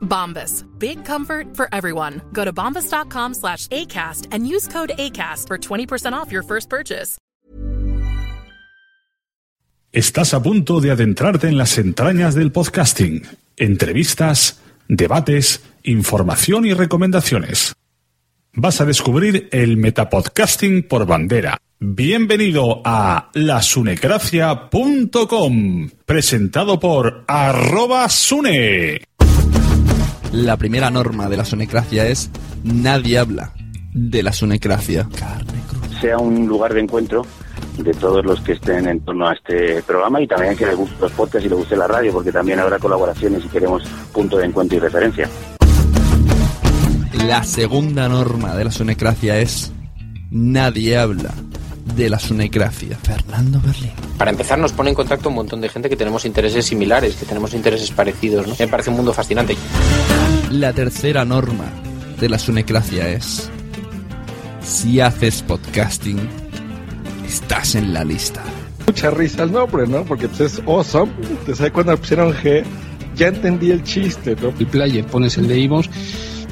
Bombas. Big comfort for everyone. Go to bombas.com slash ACAST and use code ACAST for 20% off your first purchase. Estás a punto de adentrarte en las entrañas del podcasting. Entrevistas, debates, información y recomendaciones. Vas a descubrir el metapodcasting por bandera. Bienvenido a lasunecracia.com, presentado por arroba sune. La primera norma de la sonecracia es nadie habla de la sonecracia. sea un lugar de encuentro de todos los que estén en torno a este programa y también que les guste los podcasts y les guste la radio, porque también habrá colaboraciones y queremos punto de encuentro y referencia. La segunda norma de la sonecracia es nadie habla de la sonecracia. Fernando Berlín. Para empezar, nos pone en contacto un montón de gente que tenemos intereses similares, que tenemos intereses parecidos. ¿no? Me parece un mundo fascinante. La tercera norma de la sonecracia es si haces podcasting, estás en la lista. mucha risa el nombre, ¿no? Porque pues, es awesome. Te sabes cuando pusieron G, ya entendí el chiste, ¿no? el player, pones el de iVoox,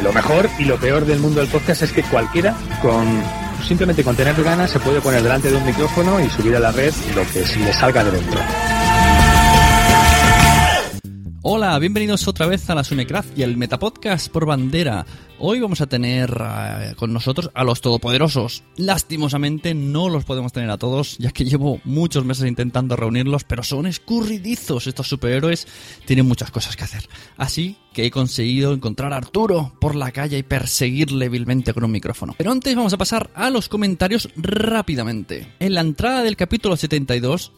Lo mejor y lo peor del mundo del podcast es que cualquiera con simplemente con tener ganas se puede poner delante de un micrófono y subir a la red lo que se le salga de dentro. Hola, bienvenidos otra vez a la Sunecracia, el Metapodcast por bandera. Hoy vamos a tener eh, con nosotros a los todopoderosos. Lastimosamente no los podemos tener a todos, ya que llevo muchos meses intentando reunirlos, pero son escurridizos estos superhéroes, tienen muchas cosas que hacer. Así que he conseguido encontrar a Arturo por la calle y perseguirle vilmente con un micrófono. Pero antes vamos a pasar a los comentarios rápidamente. En la entrada del capítulo 72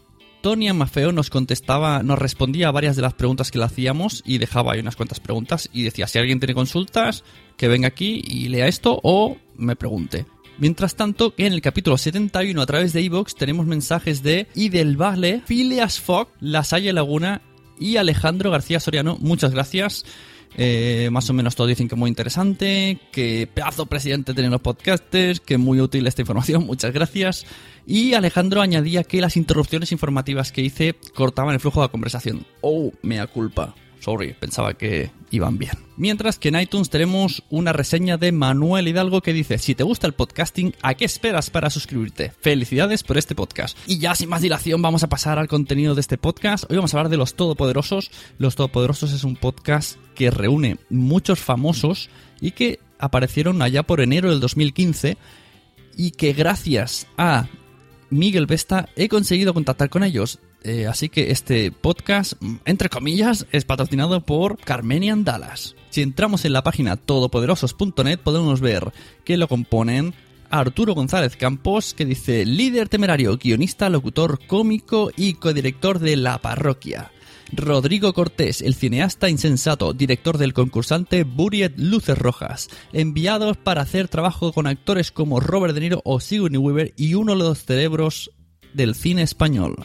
Tonia Mafeo nos contestaba, nos respondía a varias de las preguntas que le hacíamos y dejaba ahí unas cuantas preguntas y decía, si alguien tiene consultas, que venga aquí y lea esto o me pregunte. Mientras tanto, en el capítulo 71 a través de iVoox tenemos mensajes de Y del Vale, Phileas Fogg, La Salle Laguna y Alejandro García Soriano. Muchas gracias. Eh, más o menos todos dicen que muy interesante, que pedazo presidente tienen los podcasters, que muy útil esta información, muchas gracias. Y Alejandro añadía que las interrupciones informativas que hice cortaban el flujo de la conversación. Oh, mea culpa. Sorry, pensaba que iban bien. Mientras que en iTunes tenemos una reseña de Manuel Hidalgo que dice, si te gusta el podcasting, ¿a qué esperas para suscribirte? Felicidades por este podcast. Y ya sin más dilación vamos a pasar al contenido de este podcast. Hoy vamos a hablar de Los Todopoderosos. Los Todopoderosos es un podcast que reúne muchos famosos y que aparecieron allá por enero del 2015 y que gracias a Miguel Vesta he conseguido contactar con ellos. Eh, así que este podcast, entre comillas, es patrocinado por Carmenian Dallas. Si entramos en la página todopoderosos.net podemos ver que lo componen Arturo González Campos, que dice líder temerario, guionista, locutor, cómico y codirector de La Parroquia. Rodrigo Cortés, el cineasta insensato, director del concursante Buriet Luces Rojas, enviados para hacer trabajo con actores como Robert De Niro o Sigourney Weaver y uno de los cerebros del cine español.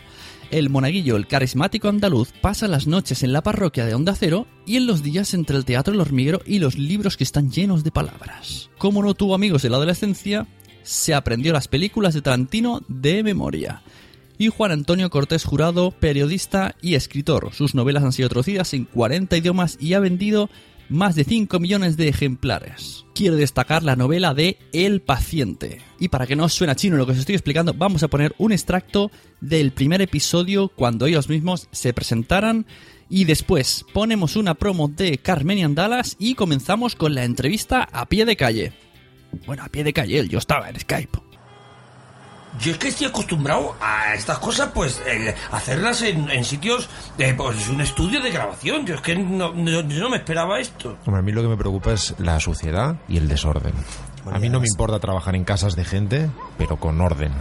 El monaguillo, el carismático andaluz, pasa las noches en la parroquia de Onda Cero y en los días entre el teatro El Hormiguero y los libros que están llenos de palabras. Como no tuvo amigos en la adolescencia, se aprendió las películas de Tarantino de memoria. y Juan Antonio Cortés Jurado, periodista y escritor. Sus novelas han sido traducidas en 40 idiomas y ha vendido más de 5 millones de ejemplares. Quiero destacar la novela de El paciente. Y para que no os suene chino lo que os estoy explicando, vamos a poner un extracto del primer episodio cuando ellos mismos se presentaran y después ponemos una promo de Carmenian Dallas y comenzamos con la entrevista a pie de calle. Bueno, a pie de calle, yo estaba en Skype. Yo es que estoy acostumbrado a estas cosas, pues, hacerlas en, sitios, de, pues, un estudio de grabación. Yo es que no, yo no me esperaba esto. A mí lo que me preocupa es la suciedad y el desorden. A mí no me importa trabajar en casas de gente, pero con orden.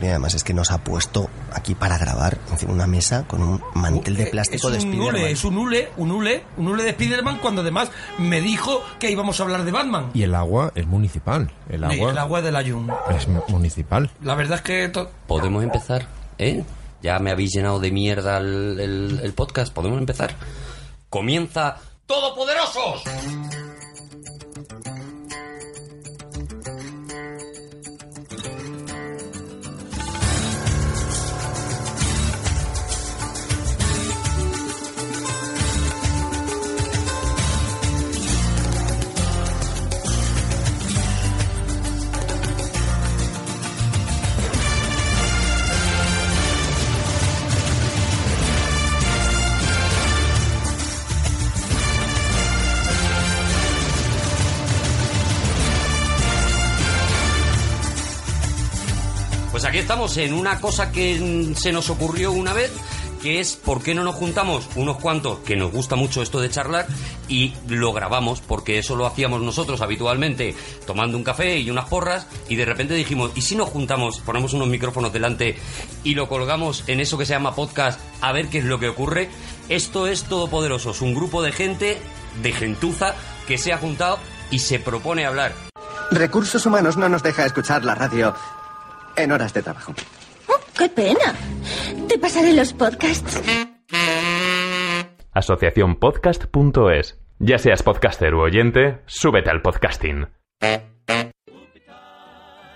Y además es que nos ha puesto aquí para grabar encima una mesa con un mantel de plástico es de un Spiderman. hule, es un hule, un hule, un hule de Spiderman cuando además me dijo que íbamos a hablar de Batman. Y el agua es municipal. El agua el agua de la Yum. es mu- municipal. La verdad es que... ¿Podemos empezar? ¿Eh? Ya me habéis llenado de mierda el, el- el podcast. ¿Podemos empezar? Comienza Todopoderosos. Estamos en una cosa que mm, se nos ocurrió una vez, que es por qué no nos juntamos unos cuantos, que nos gusta mucho esto de charlar, y lo grabamos, porque eso lo hacíamos nosotros habitualmente, tomando un café y unas porras, y de repente dijimos, ¿y si nos juntamos, ponemos unos micrófonos delante y lo colgamos en eso que se llama podcast, a ver qué es lo que ocurre? Esto es Todopoderosos, un grupo de gente, de gentuza, que se ha juntado y se propone hablar. Recursos Humanos no nos deja escuchar la radio en horas de trabajo. ¡Qué pena! Te pasaré los podcasts. Asociaciónpodcast.es. Ya seas podcaster u oyente, súbete al podcasting.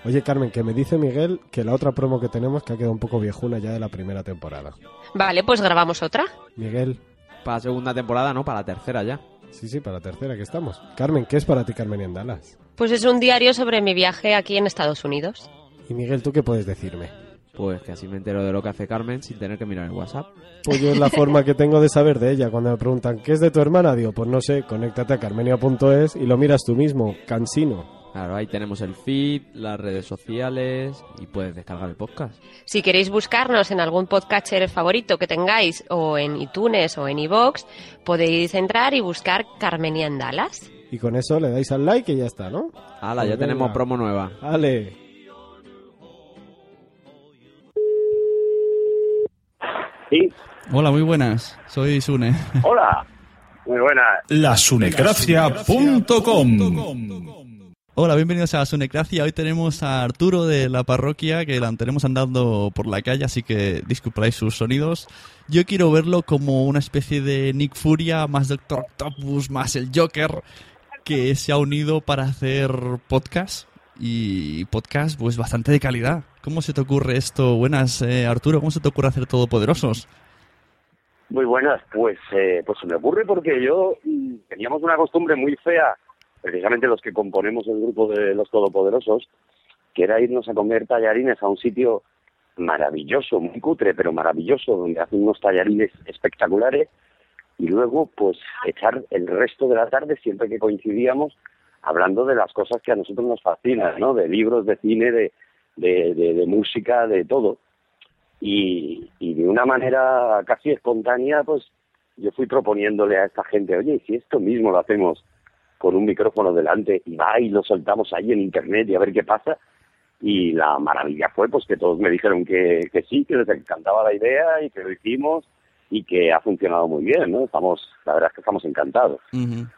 Oye, Carmen, que me dice Miguel que la otra promo que tenemos que ha quedado un poco viejuna ya de la primera temporada. Vale, pues grabamos otra. Miguel. Para la segunda temporada, no, para la tercera ya. Sí, sí, para la tercera que estamos. Carmen, ¿qué es para ti Carmen en Dallas? Pues es un diario sobre mi viaje aquí en Estados Unidos. Y Miguel, ¿tú qué puedes decirme? Pues que así me entero de lo que hace Carmen sin tener que mirar el WhatsApp. Pues yo es la forma que tengo de saber de ella. Cuando me preguntan, ¿qué es de tu hermana? Digo, pues no sé, conéctate a carmenia.es y lo miras tú mismo, cansino. Claro, ahí tenemos el feed, las redes sociales y puedes descargar el podcast. Si queréis buscarnos en algún podcatcher favorito que tengáis, o en iTunes o en iVoox, podéis entrar y buscar Carmenian Dallas. Y con eso le dais al like y ya está, ¿no? Hala, Pues ya tenemos venga. promo nueva. Vale. Sí. Hola, muy buenas. Soy Sune. Hola. Muy buena. Lasunecracia.com Hola, bienvenidos a Sunecracia. Hoy tenemos a Arturo de la parroquia, que la tenemos andando por la calle, así que disculparéis sus sonidos. Yo quiero verlo como una especie de Nick Furia, más Doctor Octopus, más el Joker, que se ha unido para hacer podcast. Y podcast, pues bastante de calidad. ¿Cómo se te ocurre esto? Buenas, eh, Arturo, ¿cómo se te ocurre hacer Todopoderosos? Muy buenas. Pues, eh, pues se me ocurre porque yo mm, teníamos una costumbre muy fea, precisamente los que componemos el grupo de los Todopoderosos, que era irnos a comer tallarines a un sitio maravilloso, muy cutre, pero maravilloso, donde hacen unos tallarines espectaculares y luego pues echar el resto de la tarde, siempre que coincidíamos, hablando de las cosas que a nosotros nos fascinan, ¿no? De libros, de cine, de, de, de- de música, de todo. Y, y de una manera casi espontánea, pues yo fui proponiéndole a esta gente, oye, ¿y si esto mismo lo hacemos con un micrófono delante y va y lo soltamos ahí en internet y a ver qué pasa? Y la maravilla fue pues que todos me dijeron que, que sí, que les encantaba la idea y que lo hicimos y que ha funcionado muy bien, ¿no? Estamos, la verdad es que estamos encantados.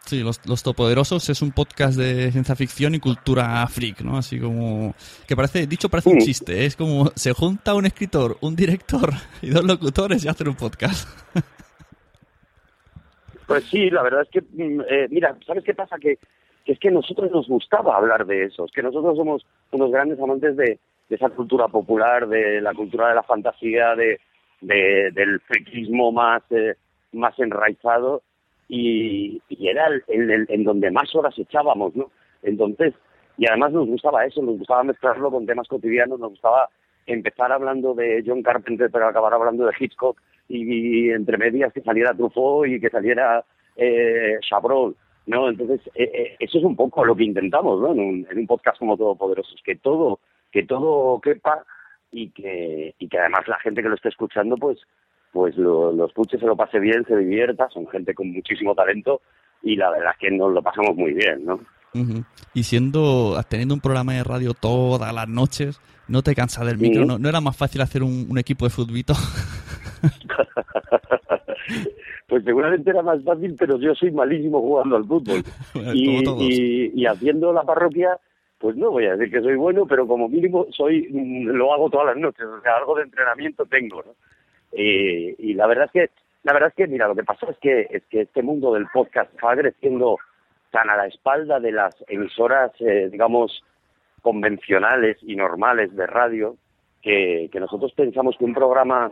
Sí, Los, Los Todopoderosos es un podcast de ciencia ficción y cultura freak, ¿no? Así como... Que parece, dicho parece un chiste, ¿eh? es como se junta un escritor, un director y dos locutores y hacen un podcast. Pues sí, la verdad es que, mm, eh, mira, ¿sabes qué pasa? Que, que es que a nosotros nos gustaba hablar de eso, es que nosotros somos unos grandes amantes de, de esa cultura popular, de la cultura de la fantasía, de, de- del friquismo más, eh, más enraizado y, era el, en donde más horas echábamos, ¿no? Entonces, y además nos gustaba eso, nos gustaba mezclarlo con temas cotidianos, nos gustaba empezar hablando de John Carpenter pero acabar hablando de Hitchcock y, y entre medias que saliera Truffaut y que saliera eh, Chabrol, ¿no? Entonces, eh, eh, eso es un poco lo que intentamos, ¿no? En un, en un podcast como Todopoderosos, que todo, que todo quepa y que, y que además la gente que lo esté escuchando, pues, pues lo, lo escuche, se lo pase bien, se divierta, son gente con muchísimo talento y la verdad es que nos lo pasamos muy bien, ¿no? Y siendo, teniendo un programa de radio todas las noches, ¿no te cansas del micro? ¿No, no era más fácil hacer un, un equipo de futbito? Pues seguramente era más fácil, pero yo soy malísimo jugando al fútbol. y haciendo la parroquia, pues no voy a decir que soy bueno, pero como mínimo soy lo hago todas las noches, o sea, algo de entrenamiento tengo, ¿no? Eh, y la verdad es que, la verdad es que, mira, lo que pasó es que, es que este mundo del podcast va creciendo tan a la espalda de las emisoras, eh, digamos, convencionales y normales de radio, que, que nosotros pensamos que un programa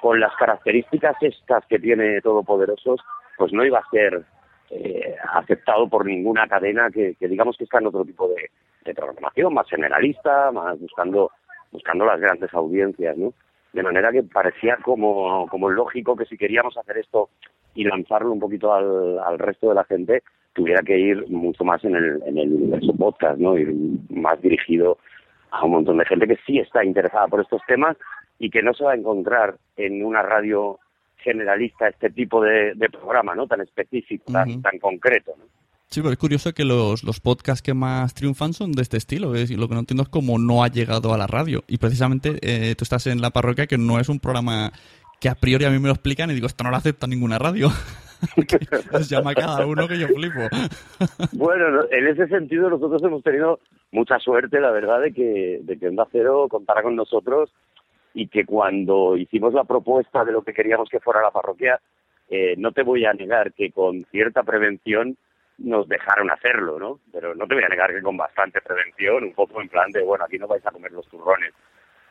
con las características estas que tiene Todopoderosos, pues no iba a ser eh, aceptado por ninguna cadena que, que digamos que está en otro tipo de, de programación, más generalista, más buscando buscando las grandes audiencias, ¿no? De manera que parecía como, como lógico que si queríamos hacer esto y lanzarlo un poquito al, al resto de la gente, tuviera que ir mucho más en el, en el universo podcast, ¿no? Ir más dirigido a un montón de gente que sí está interesada por estos temas y que no se va a encontrar en una radio generalista este tipo de, de programa, ¿no? Tan específico, tan, tan concreto, ¿no? Sí, pero es curioso que los, los podcasts que más triunfan son de este estilo. Es, y lo que no entiendo es cómo no ha llegado a la radio. Y precisamente eh, tú estás en la parroquia, que no es un programa que a priori a mí me lo explican y digo, esto no lo acepta ninguna radio. Les llama cada uno que yo flipo. Bueno, no- en ese sentido nosotros hemos tenido mucha suerte, la verdad, de que, de que Onda Cero contara con nosotros y que cuando hicimos la propuesta de lo que queríamos que fuera la parroquia, eh, no te voy a negar que con cierta prevención nos dejaron hacerlo, ¿no? Pero no te voy a negar que con bastante prevención, un poco en plan de, bueno, aquí no vais a comer los turrones.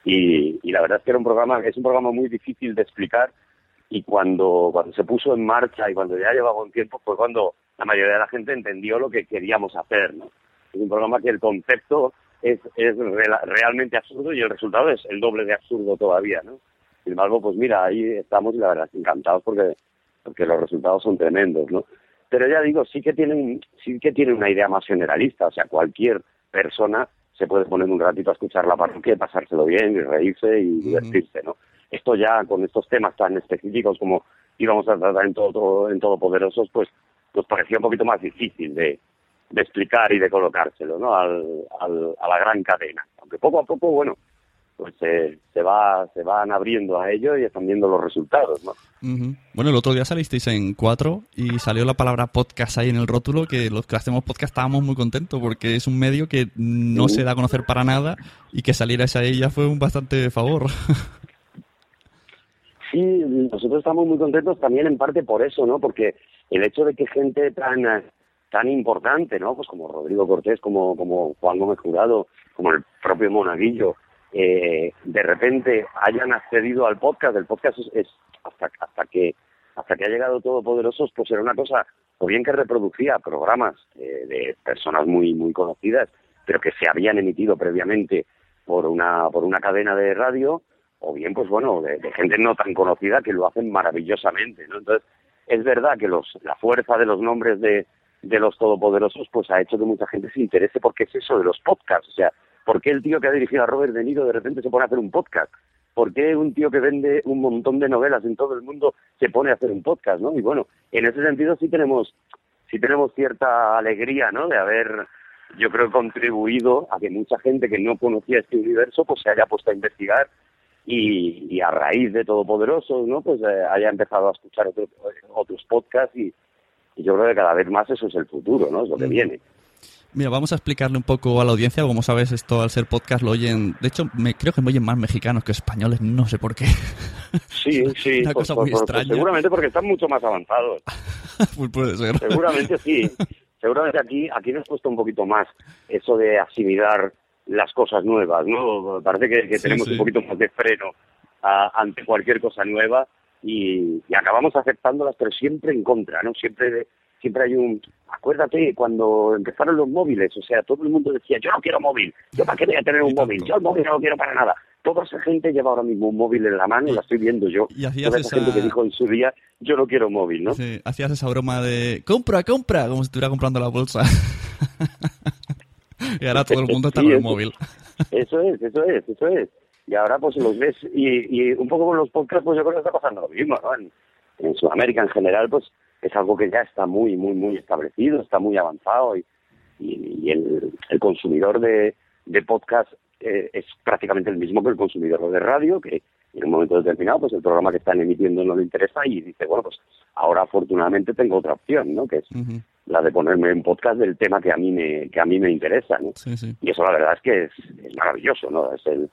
Y, y la verdad es que era un programa, es un programa muy difícil de explicar y cuando, cuando se puso en marcha y cuando ya llevaba un tiempo fue cuando la mayoría de la gente entendió lo que queríamos hacer, ¿no? Es un programa que el concepto es, es rela- realmente absurdo y el resultado es el doble de absurdo todavía, ¿no? Sin embargo, pues mira, ahí estamos y la verdad encantados porque, porque los resultados son tremendos, ¿no? Pero ya digo, sí que tienen, sí que tienen una idea más generalista, o sea, cualquier persona se puede poner un ratito a escuchar la parroquia y pasárselo bien y reírse y divertirse, ¿no? Esto ya con estos temas tan específicos como íbamos a tratar en todo, todo- en Todopoderosos, pues nos parecía un poquito más difícil de, de explicar y de colocárselo, ¿no? Al, al- a la gran cadena. Aunque poco a poco, bueno, pues eh, se va se van abriendo a ello y están viendo los resultados, ¿no? Bueno, el otro día salisteis en cuatro y salió la palabra podcast ahí en el rótulo, que los que hacemos podcast estábamos muy contentos porque es un medio que no se da a conocer para nada y que salierais ahí ya fue un bastante favor. Sí, nosotros estamos muy contentos también en parte por eso, ¿no? Porque el hecho de que gente tan tan importante, ¿no? Pues como Rodrigo Cortés, como como Juan Gómez Jurado, como el propio Monaguillo, eh, de repente hayan accedido al podcast. El podcast es, es hasta hasta que hasta que ha llegado Todopoderosos, pues era una cosa o bien que reproducía programas eh, de personas muy muy conocidas, pero que se habían emitido previamente por una por una cadena de radio o bien pues bueno de, de gente no tan conocida que lo hacen maravillosamente no entonces es verdad que los la fuerza de los nombres de de los todopoderosos pues ha hecho que mucha gente se interese porque es eso de los podcasts o sea ¿por qué el tío que ha dirigido a Robert De Niro de repente se pone a hacer un podcast? ¿Por qué un tío que vende un montón de novelas en todo el mundo se pone a hacer un podcast, no? Y bueno, en ese sentido sí tenemos sí tenemos cierta alegría, ¿no? De haber, yo creo, contribuido a que mucha gente que no conocía este universo, pues se haya puesto a investigar y, y a raíz de Todopoderosos, ¿no? Pues eh, haya empezado a escuchar otro- otros podcasts y, y yo creo que cada vez más eso es el futuro, ¿no? Es lo que viene. Mira, vamos a explicarle un poco a la audiencia. Como sabes, esto al ser podcast lo oyen. De hecho, me, creo que me oyen más mexicanos que españoles, no sé por qué. Sí, sí, Una cosa por- muy por- extraña. seguramente porque están mucho más avanzados. Pues puede ser. Seguramente sí. Seguramente aquí aquí nos cuesta un poquito más eso de asimilar las cosas nuevas, ¿no? Parece que, que Sí, tenemos sí. un poquito más de freno a- ante cualquier cosa nueva y, y acabamos aceptándolas, pero siempre en contra, ¿no? Siempre, siempre hay un... Acuérdate cuando empezaron los móviles, o sea, todo el mundo decía, yo no quiero móvil, yo para qué voy a tener un móvil, yo el móvil no lo quiero para nada. Toda esa gente lleva ahora mismo un móvil en la mano, la estoy viendo yo. y hacías Toda esa esa- gente que dijo en su día, yo no quiero móvil, ¿no? Sí, hacías esa broma de compra, compra, como si estuviera comprando la bolsa. y ahora todo el mundo está Sí, con el móvil. Eso es, eso es, eso es. Y ahora pues los ves, y, y un poco con los podcasts, pues yo creo que está pasando lo mismo, ¿no? En, en Sudamérica en general, pues es algo que ya está muy, muy, muy establecido, está muy avanzado y, y, y el, el consumidor de, de podcast eh, es prácticamente el mismo que el consumidor de radio, que en un momento determinado, pues el programa que están emitiendo no le interesa y dice, bueno, pues ahora afortunadamente tengo otra opción, ¿no? Que es la de ponerme en podcast del tema que a mí me, que a mí me interesa, ¿no? Sí, sí. Y eso la verdad es que es, es maravilloso, ¿no? Es, el,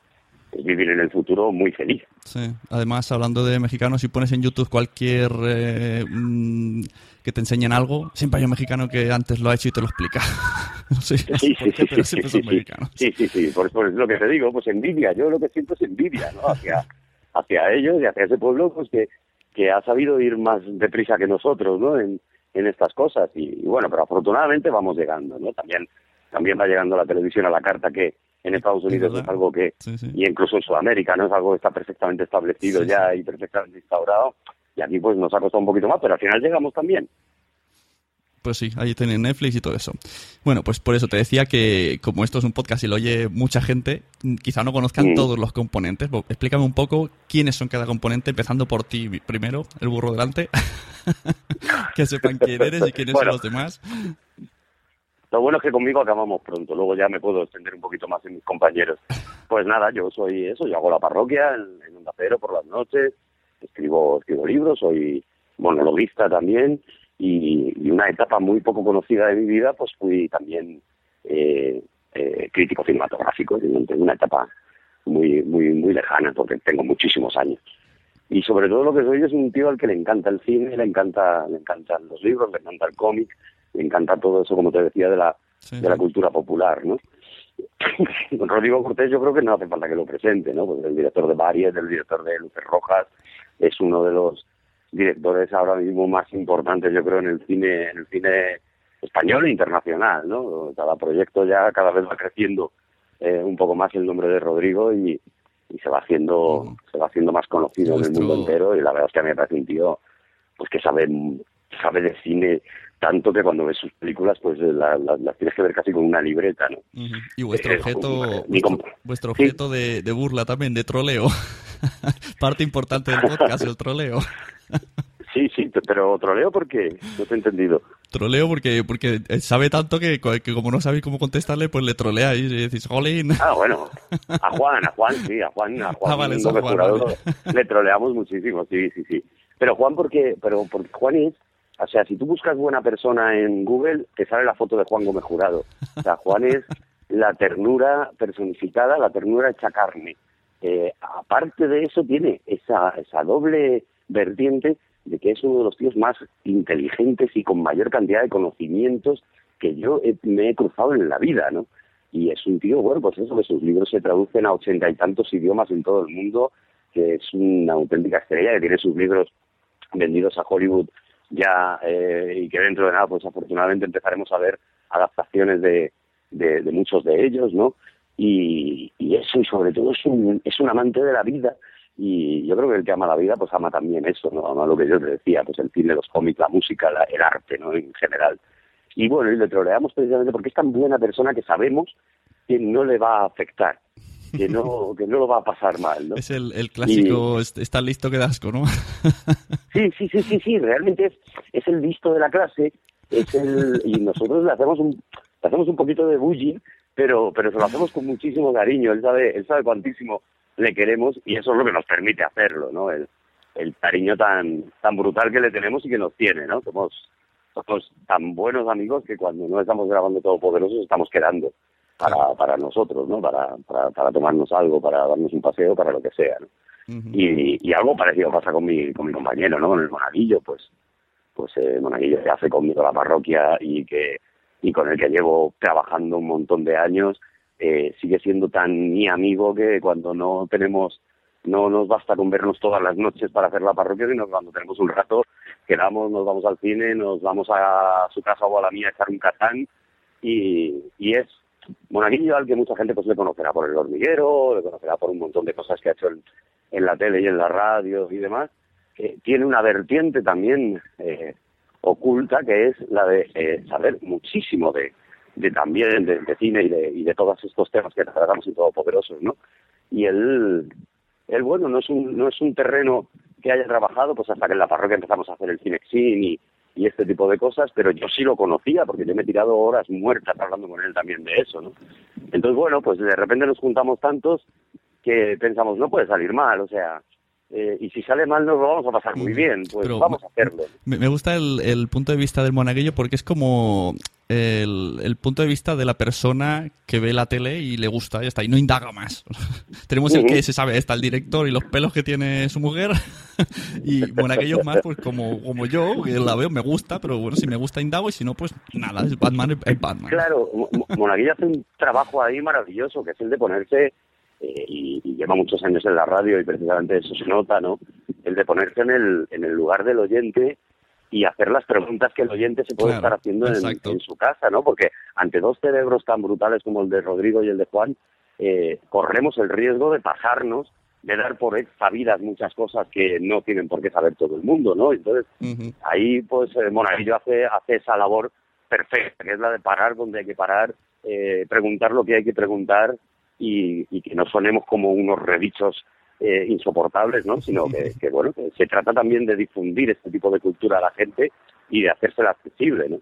vivir en el futuro muy feliz. Sí. Además, hablando de mexicanos, si pones en YouTube cualquier eh, mm, que te enseñen algo, siempre hay un mexicano que antes lo ha hecho y te lo explica. no sé, Sí, sí, qué, sí, pero sí, siempre sí, son sí. mexicanos. Sí, sí, sí, por, por lo que te digo, pues envidia, yo lo que siento es envidia, ¿no? Hacia, hacia ellos y hacia ese pueblo, pues que, que ha sabido ir más deprisa que nosotros, ¿no? En, en estas cosas y, y bueno, pero afortunadamente vamos llegando, ¿no? También, también va llegando la televisión a la carta que en Estados Unidos es algo que, y incluso en Sudamérica, ¿no? Es algo que está perfectamente establecido Sí, ya y perfectamente instaurado y aquí pues nos ha costado un poquito más, pero al final llegamos también. Pues sí, ahí tienen Netflix y todo eso. Bueno, pues por eso te decía que como esto es un podcast y lo oye mucha gente, mm, quizá no conozcan todos los componentes. Explícame un poco quiénes son cada componente, empezando por ti primero, el burro delante. que sepan quién eres y quiénes Bueno. son los demás. Lo bueno es que conmigo acabamos pronto, luego ya me puedo extender un poquito más en mis compañeros. Pues nada, yo soy eso, yo hago la parroquia en, Onda Cero por las noches, escribo, escribo libros, soy monologuista también y, y una etapa muy poco conocida de mi vida, pues fui también eh, eh, crítico cinematográfico, una etapa muy, muy, muy lejana porque tengo muchísimos años. Y sobre todo lo que soy es un tío al que le encanta el cine, le encanta, le encantan los libros, le encanta el cómic, le encanta todo eso, como te decía, de la, de la cultura popular, ¿no? Rodrigo Cortés yo creo que no hace falta que lo presente, ¿no? Porque el director de Variet, el director de Luces Rojas, es uno de los directores ahora mismo más importantes, yo creo, en el cine, en el cine español e internacional, ¿no? Cada proyecto ya cada vez va creciendo eh, un poco más el nombre de Rodrigo y, y se va haciendo se va haciendo más conocido en el mundo entero y la verdad es que a mí me parece un tío pues que sabe sabe de cine tanto que cuando ves sus películas pues la- la- las tienes que ver casi con una libreta, ¿no? Y vuestro Eh, objeto, mi vuestro, objeto de, de burla también, de troleo. Parte importante del podcast, el troleo. Sí, sí, pero troleo porque no te he entendido. Troleo porque, porque sabe tanto que, que como no sabéis cómo contestarle, pues le troleáis y decís, jolín. Ah, bueno, a Juan, a Juan, sí, a Juan, a Juan Ah, vale, Juan, Jurado vale. le troleamos muchísimo, sí, sí, sí. Pero Juan, porque, pero porque Juan es, o sea, si tú buscas buena persona en Google, te sale la foto de Juan Gómez Jurado. O sea, Juan es la ternura personificada, la ternura hecha carne. Eh, aparte de eso, tiene esa, esa doble vertiente de que es uno de los tíos más inteligentes y con mayor cantidad de conocimientos que yo he- me he cruzado en la vida, ¿no? Y es un tío, bueno, pues eso, que sus libros se traducen a ochenta y tantos idiomas en todo el mundo, que es una auténtica estrella, que tiene sus libros vendidos a Hollywood ya eh, y que dentro de nada, pues afortunadamente empezaremos a ver adaptaciones de, de, muchos de ellos, ¿no? Y, y eso, y sobre todo es un, es un amante de la vida y yo creo que el que ama la vida, pues ama también eso, ¿no? Ama lo que yo te decía, pues el cine, los cómics, la música, la- el arte, ¿no? En general. Y bueno, y le troleamos precisamente porque es tan buena persona que sabemos que no le va a afectar, que no, que no lo va a pasar mal, ¿no? Es el, el clásico, est- está listo que da asco, ¿no? Sí, sí, sí, sí, sí, realmente es, es el visto de la clase, es el, y nosotros le hacemos un, le hacemos un poquito de bullying, pero, pero se lo hacemos con muchísimo cariño, él sabe, él sabe cuantísimo le queremos y eso es lo que nos permite hacerlo, ¿no? El, el cariño tan, tan brutal que le tenemos y que nos tiene, ¿no? Somos, somos tan buenos amigos que cuando no estamos grabando Todopoderosos estamos quedando para, para nosotros, ¿no? Para, para, para tomarnos algo, para darnos un paseo, para lo que sea, ¿no? y, y algo parecido pasa con mi, con mi compañero, ¿no? Con el monaguillo, pues, pues eh, monaguillo que hace conmigo la parroquia y que y con el que llevo trabajando un montón de años eh, sigue siendo tan mi amigo que cuando no tenemos, no nos basta con vernos todas las noches para hacer la parroquia, sino cuando tenemos un rato, quedamos, nos vamos al cine, nos vamos a su casa o a la mía a echar un catán y, y es Monaguillo al que mucha gente pues le conocerá por el hormiguero, le conocerá por un montón de cosas que ha hecho en, la tele y en la radio y demás, tiene una vertiente también eh, oculta que es la de eh, saber muchísimo de, también de, de cine y de, y de todos estos temas que tratamos en Todopoderosos, ¿no? Y él, él, bueno, no es un, no es un terreno que haya trabajado, pues hasta que en la parroquia empezamos a hacer el cinexin y, y este tipo de cosas, pero yo sí lo conocía porque yo me he tirado horas muertas hablando con él también de eso, ¿no? Entonces, bueno, pues de repente nos juntamos tantos que pensamos, no puede salir mal, o sea, eh, y si sale mal nos lo vamos a pasar muy bien, pues Pero vamos a hacerlo. Me, gusta el, el punto de vista del monaguillo porque es como el, el punto de vista de la persona que ve la tele y le gusta, ya está, y no indaga más. Tenemos el que se sabe, está el director y los pelos que tiene su mujer, y monaguillo más, pues como, como yo, que la veo, me gusta, pero bueno, si me gusta indago y si no, pues nada, es Batman, es Batman. Claro, Mo- Mo- Monaguillo hace un trabajo ahí maravilloso, que es el de ponerse, eh, y, y lleva muchos años en la radio y precisamente eso se nota, ¿no? El de ponerse en el, en el lugar del oyente y hacer las preguntas que el oyente se puede Claro, estar haciendo en, su casa, ¿no? Porque ante dos cerebros tan brutales como el de Rodrigo y el de Juan, eh, corremos el riesgo de pasarnos, de dar por sabidas muchas cosas que no tienen por qué saber todo el mundo, ¿no? Entonces, ahí pues eh, Monaguillo hace, hace esa labor perfecta, que es la de parar donde hay que parar, eh, preguntar lo que hay que preguntar y, y que no sonemos como unos redichos eh, insoportables, ¿no? Sino que, que, bueno, que se trata también de difundir este tipo de cultura a la gente y de hacérsela accesible, ¿no?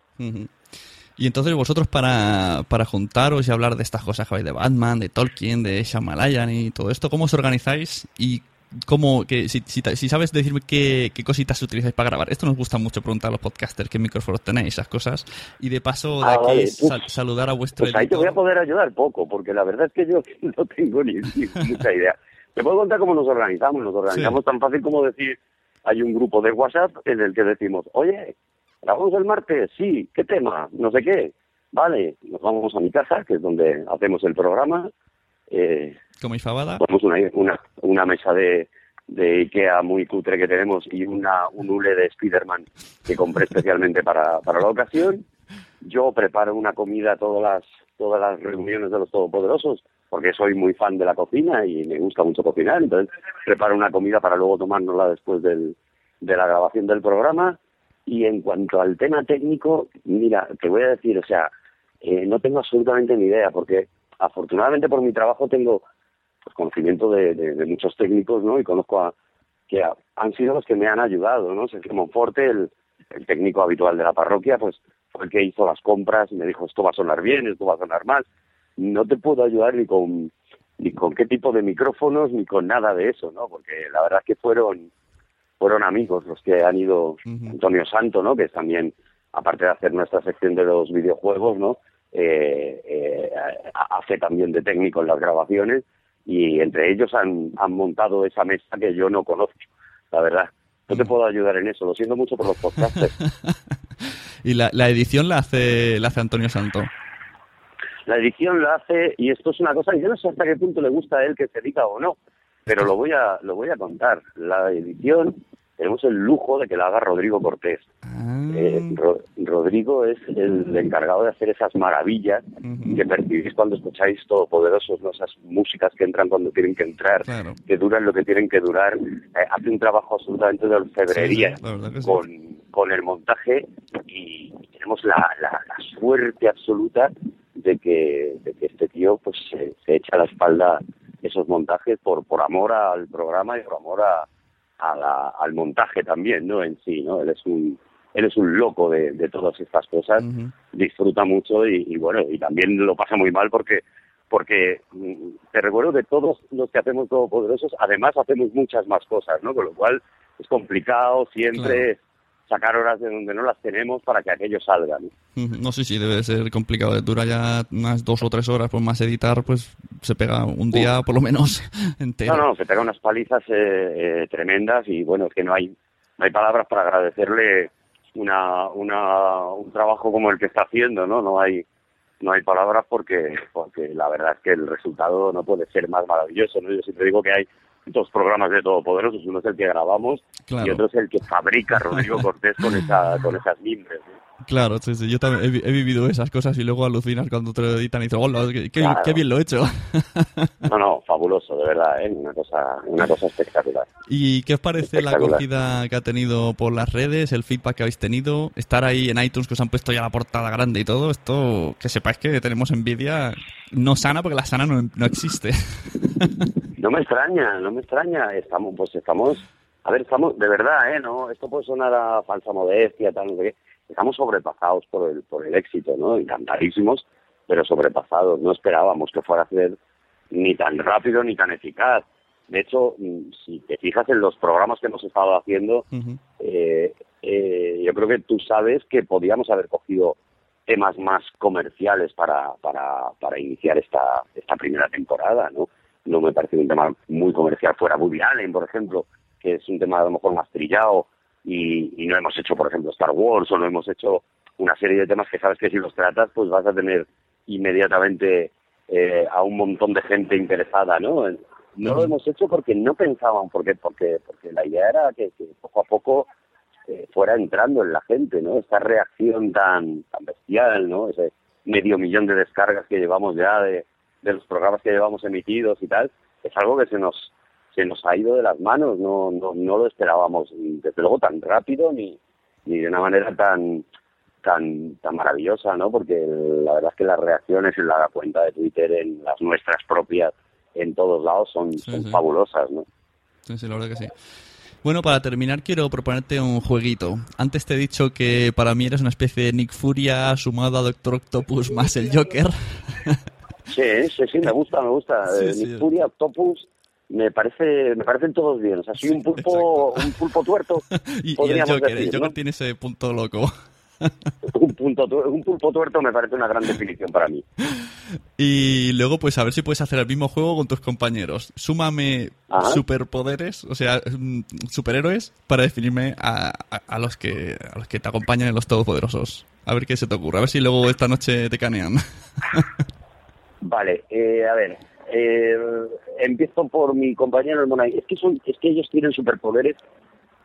Y entonces vosotros para, para juntaros y hablar de estas cosas que habéis de Batman, de Tolkien, de Shyamalan y todo esto, ¿cómo os organizáis? Y cómo, que, si, si, si sabes decirme qué, qué cositas utilizáis para grabar. Esto nos gusta mucho preguntar a los podcasters, qué micrófonos tenéis, esas cosas. Y de paso, de Ah, aquí vale. Sal- saludar a vuestro Pues ahí te voy a editor. poder ayudar poco, porque la verdad es que yo no tengo ni, ni mucha idea. Te puedo contar cómo nos organizamos. Nos organizamos tan fácil como decir, hay un grupo de WhatsApp en el que decimos, oye, ¿grabamos el martes? Sí, ¿qué tema? No sé qué. Vale, nos vamos a mi casa, que es donde hacemos el programa. Eh, ¿Coméis fabada? ponemos una, una, una mesa de, de Ikea muy cutre que tenemos y una, un hule de Spiderman que compré especialmente para, para la ocasión. Yo preparo una comida todas las, todas las reuniones de los todopoderosos porque soy muy fan de la cocina y me gusta mucho cocinar, entonces preparo una comida para luego tomárnosla después del, de la grabación del programa. Y en cuanto al tema técnico, mira, te voy a decir, o sea, eh, no tengo absolutamente ni idea, porque afortunadamente por mi trabajo tengo pues, conocimiento de, de- de muchos técnicos, ¿no? Y conozco a que ha- han sido los que me han ayudado, ¿no? Sergio Monforte, el, el técnico habitual de la parroquia, pues fue el que hizo las compras y me dijo esto va a sonar bien, esto va a sonar mal. No te puedo ayudar ni con ni con qué tipo de micrófonos ni con nada de eso, ¿no? Porque la verdad es que fueron fueron amigos los que han ido Antonio Santo, ¿no? Que es también aparte de hacer nuestra sección de los videojuegos, ¿no? Eh, eh, hace también de técnico en las grabaciones y entre ellos han, han montado esa mesa que yo no conozco, la verdad. No te puedo ayudar en eso, lo siento mucho por los podcasters. Y la, la edición la hace, la hace Antonio Santo. La edición la hace, y esto es una cosa que yo no sé hasta qué punto le gusta a él que se diga o no, pero lo voy a, lo voy a contar. La edición tenemos el lujo de que la haga Rodrigo Cortés. Eh, Ro- Rodrigo es el encargado de hacer esas maravillas que percibís cuando escucháis Todopoderosos, ¿no? esas músicas que entran cuando tienen que entrar, que duran lo que tienen que durar. Eh, hace un trabajo absolutamente de orfebrería Sí, sí, sí. con, con el montaje y tenemos la, la, la suerte absoluta de que, de que este tío pues se, se echa a la espalda esos montajes por, por amor al programa y por amor a, a la- al montaje también, ¿no? En sí, ¿no? Él es un, él es un loco de, de todas estas cosas, disfruta mucho y, y bueno, y también lo pasa muy mal porque porque mm, te recuerdo que todos los que hacemos Todopoderosos, además hacemos muchas más cosas, ¿no? Con lo cual es complicado siempre sacar horas de donde no las tenemos para que aquello salga, ¿no? Sé si debe ser complicado. Dura ya unas dos o tres horas, pues más editar, pues se pega un día por lo menos entero. No, no, se pega unas palizas eh, eh, tremendas y bueno, es que no hay, no hay palabras para agradecerle una, una, un trabajo como el que está haciendo, ¿no? No hay, no hay palabras porque, porque la verdad es que el resultado no puede ser más maravilloso. ¿no? Yo siempre digo que hay dos programas de Todopoderosos, uno es el que grabamos Claro. y otro es el que fabrica Rodrigo Cortés con, esa, con esas mimbres. Claro, sí, sí, yo también he, vi- he vivido esas cosas y luego alucinas cuando te lo editan y dices, hola, qué, qué- Claro. qué bien lo he hecho. No, no, fabuloso, de verdad, ¿eh? una, cosa, una cosa espectacular. ¿Y qué os parece la acogida que ha tenido por las redes, el feedback que habéis tenido? Estar ahí en iTunes que os han puesto ya la portada grande y todo, esto, que sepáis que tenemos envidia no sana porque la sana no, no existe. No me extraña, no me extraña. Estamos, pues estamos, a ver, estamos, de verdad, ¿eh? No, esto puede sonar a falsa modestia, tal, no sé qué. Estamos sobrepasados por el, por el éxito, ¿no? Encantadísimos, pero sobrepasados. No esperábamos que fuera a ser ni tan rápido ni tan eficaz. De hecho, mm, si te fijas en los programas que hemos estado haciendo, eh, eh, yo creo que tú sabes que podíamos haber cogido temas más comerciales para, para, para iniciar esta, esta primera temporada, ¿no? No me parece un tema muy comercial fuera Woody Allen, por ejemplo, que es un tema a lo mejor más trillado y, y no hemos hecho, por ejemplo, Star Wars o no hemos hecho una serie de temas que sabes que si los tratas pues vas a tener inmediatamente eh, a un montón de gente interesada, ¿no? No lo hemos hecho porque no pensaban, porque porque porque la idea era que, que poco a poco eh, fuera entrando en la gente, ¿no? Esta reacción tan tan bestial, ¿no? Ese medio millón de descargas que llevamos ya de, de los programas que llevamos emitidos y tal, es algo que se nos se nos ha ido de las manos, no no, no lo esperábamos desde luego tan rápido ni ni de una manera tan tan tan maravillosa, ¿no? Porque la verdad es que las reacciones en la cuenta de Twitter, en las nuestras propias, en todos lados son, son sí. fabulosas, ¿no? Sí, sí, la verdad que sí. Bueno, para terminar quiero proponerte un jueguito. Antes te he dicho que para mí eres una especie de Nick Furia sumado a Doctor Octopus más el Joker. Sí, sí, sí, me gusta, me gusta. Sí, Eh, sí. Nick Fury, Octopus, me parece, me parecen todos bien. O sea, soy un pulpo, un pulpo tuerto, Y, y el Joker, decir, el Joker ¿no? tiene ese punto loco. Un, punto un pulpo tuerto me parece una gran definición para mí. Y luego, pues a ver si puedes hacer el mismo juego con tus compañeros. Súmame Ajá. superpoderes, o sea, mm, superhéroes, para definirme a, a- a los que a los que te acompañan en los todopoderosos. A ver qué se te ocurre. A ver si luego esta noche te canean. Vale, eh, a ver, eh, empiezo por mi compañero el Monay. Es que son, es que ellos tienen superpoderes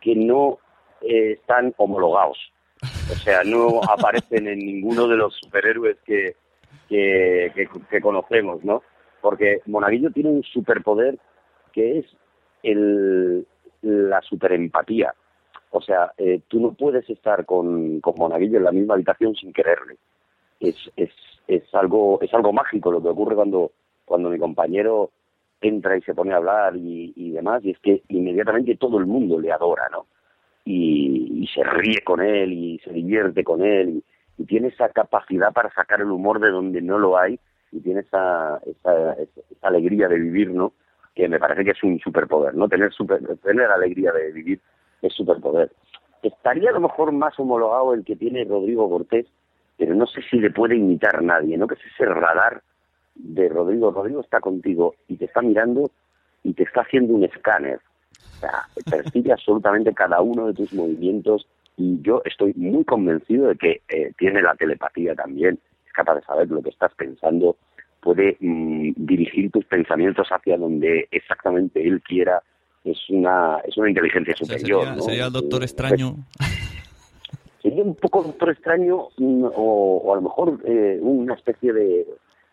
que no eh, están homologados. O sea, no aparecen en ninguno de los superhéroes que, que, que- que conocemos, ¿no? Porque Monaguillo tiene un superpoder que es el, la superempatía. O sea, eh, tú no puedes estar con, con Monaguillo en la misma habitación sin quererle es, es, es algo es algo mágico lo que ocurre cuando cuando mi compañero entra y se pone a hablar y, demás y es que inmediatamente todo el mundo le adora no y, se ríe con él y se divierte con él y, tiene esa capacidad para sacar el humor de donde no lo hay y tiene esa, esa, esa, esa alegría de vivir no que me parece que es un superpoder no tener super, tener alegría de vivir es superpoder. Estaría a lo mejor más homologado el que tiene Rodrigo Cortés pero no sé si le puede imitar nadie, ¿no? Que es ese radar de Rodrigo. Rodrigo está contigo y te está mirando y te está haciendo un escáner. O sea, percibe absolutamente cada uno de tus movimientos y yo estoy muy convencido de que eh, tiene la telepatía también, es capaz de saber lo que estás pensando, puede mm, dirigir tus pensamientos hacia donde exactamente él quiera. Es una, es una inteligencia superior. sería, ¿no? sería el Doctor Eh, Extraño. sería un poco doctor extraño mm, o, o a lo mejor eh, una especie de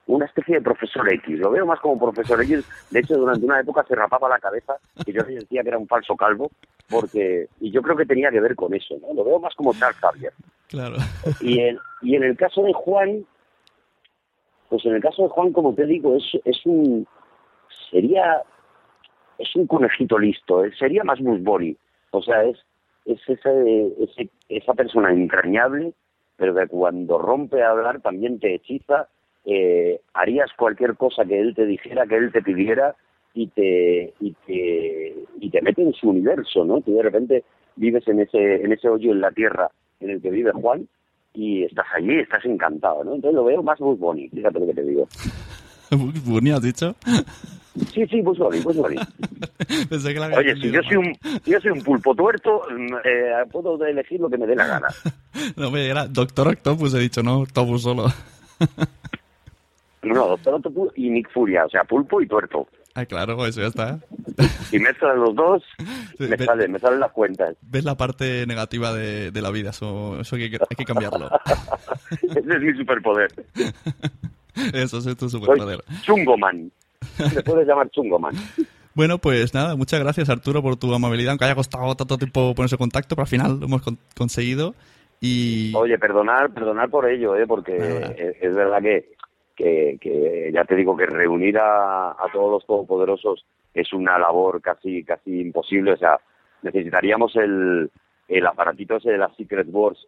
una especie de profesor X. Lo veo más como profesor X. De hecho, durante una época se rapaba la cabeza y yo le decía que era un falso calvo porque y yo creo que tenía que ver con eso. ¿no? Lo veo más como Charles Xavier. Claro. Y en, y en el caso de Juan, pues en el caso de Juan, como te digo, es, es un sería es un conejito listo, eh, sería más Bunny. O sea, es es ese, ese- esa persona entrañable, pero que cuando rompe a hablar también te hechiza. Eh, harías cualquier cosa que él te dijera, que él te pidiera y te y te y te mete en su universo, ¿no? Tú de repente vives en ese en ese hoyo en la tierra en el que vive Juan y estás allí, estás encantado, ¿no? Entonces lo veo más Bugs Bunny, fíjate lo que te digo. Bunny, has dicho. Sí, sí, Bugs Bunny, Bugs Bunny. Pensé que la había Oye, si yo soy un yo soy un pulpo tuerto, mm, eh, puedo elegir lo que me dé la gana. No, me era Doctor Octopus, he dicho, no, Octopus solo. No, Doctor Octopus y Nick Furia, o sea, pulpo y tuerto. Ah, claro, eso ya está. Si mezclas los dos, me, ve- sale, me salen las cuentas. Ves la parte negativa de, de la vida, eso, eso hay, que, hay que cambiarlo. Ese es mi superpoder. Eso es tu Soy superpoder. Chungoman. Me puedes llamar Chungoman. Bueno, pues nada, muchas gracias Arturo por tu amabilidad, aunque haya costado tanto tiempo ponerse en contacto, pero al final lo hemos con- conseguido. Y Oye, perdonar, perdonar por ello, ¿eh? porque es, es verdad que, que, que ya te digo que reunir a, a todos los todopoderosos es una labor casi casi imposible. O sea, necesitaríamos el, el aparatito ese de las Secret Wars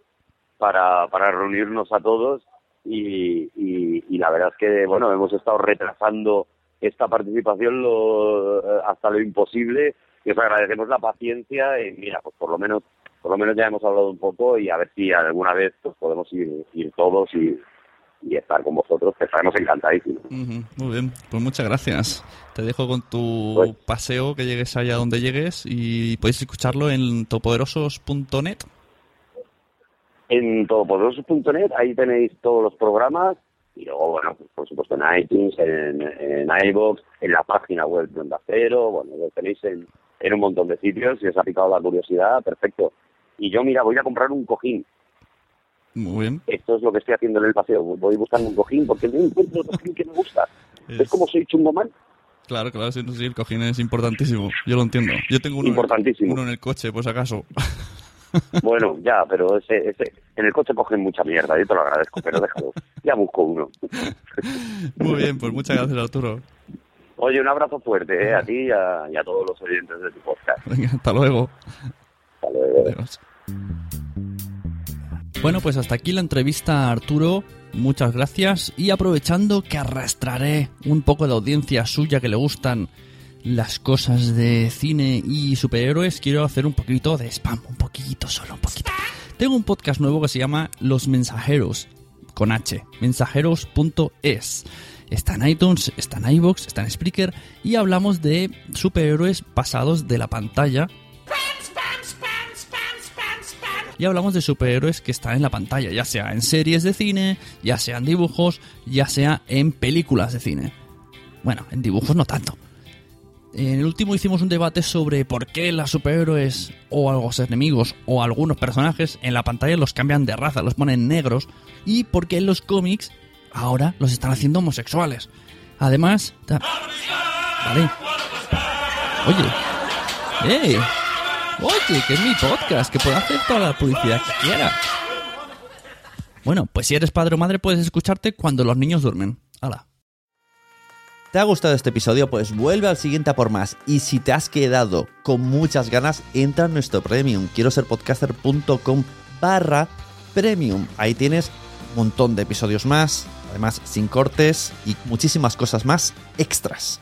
para, para reunirnos a todos y, y, y la verdad es que, bueno, hemos estado retrasando esta participación lo, hasta lo imposible y os agradecemos la paciencia y mira, pues por lo menos por lo menos ya hemos hablado un poco y a ver si alguna vez pues podemos ir, ir todos y, y estar con vosotros, que estaremos encantadísimos. Ujú, muy bien, pues muchas gracias. Te dejo con tu Pues- paseo, que llegues allá donde llegues y podéis escucharlo en topoderosos.net. En todopoderosos.net, ahí tenéis todos los programas y luego, bueno, pues, por supuesto en iTunes, en, en iVoox, en la página web de Onda Cero, bueno, lo tenéis en, en un montón de sitios, si os ha picado la curiosidad, perfecto. Y yo, mira, voy a comprar un cojín. Muy bien. Esto es lo que estoy haciendo en el paseo. Voy buscando un cojín porque no encuentro otro cojín que me gusta. Es como soy chungoman. Claro, claro, sí, sí, el cojín es importantísimo. Yo lo entiendo. Yo tengo uno, en el- Importantísimo. uno en el coche, por si acaso. Bueno, ya, pero ese, ese, en el coche cogen mucha mierda, yo te lo agradezco, pero déjalo. Ya busco uno. Muy bien, pues muchas gracias, Arturo. Oye, un abrazo fuerte ¿eh? a ti y a, y a todos los oyentes de tu podcast. Venga, hasta luego. Hasta luego. Adiós. Bueno, pues hasta aquí la entrevista a Arturo. Muchas gracias. Y aprovechando que arrastraré un poco de audiencia suya que le gustan las cosas de cine y superhéroes, quiero hacer un poquito de spam. Un poquito, solo un poquito. Tengo un podcast nuevo que se llama Los Mensajeros, con H, mensajeros.es. Está en iTunes, está en iVoox, está en Spreaker y hablamos de superhéroes pasados de la pantalla y hablamos de superhéroes que están en la pantalla, ya sea en series de cine, ya sea en dibujos, ya sea en películas de cine. Bueno, en dibujos no tanto. En el último hicimos un debate sobre por qué los superhéroes o los enemigos o algunos personajes en la pantalla los cambian de raza, los ponen negros y por qué en los cómics ahora los están haciendo homosexuales. Además, vale. Oye, ¡eh! Oye, que es mi podcast, que puedo hacer toda la publicidad que quiera. Bueno, pues si eres padre o madre puedes escucharte cuando los niños duermen. Hala. ¿Te ha gustado este episodio? Pues vuelve al siguiente a por más. Y si te has quedado con muchas ganas, entra en nuestro premium. Quiero ser podcaster.com barra premium. Ahí tienes un montón de episodios más, además sin cortes y muchísimas cosas más extras.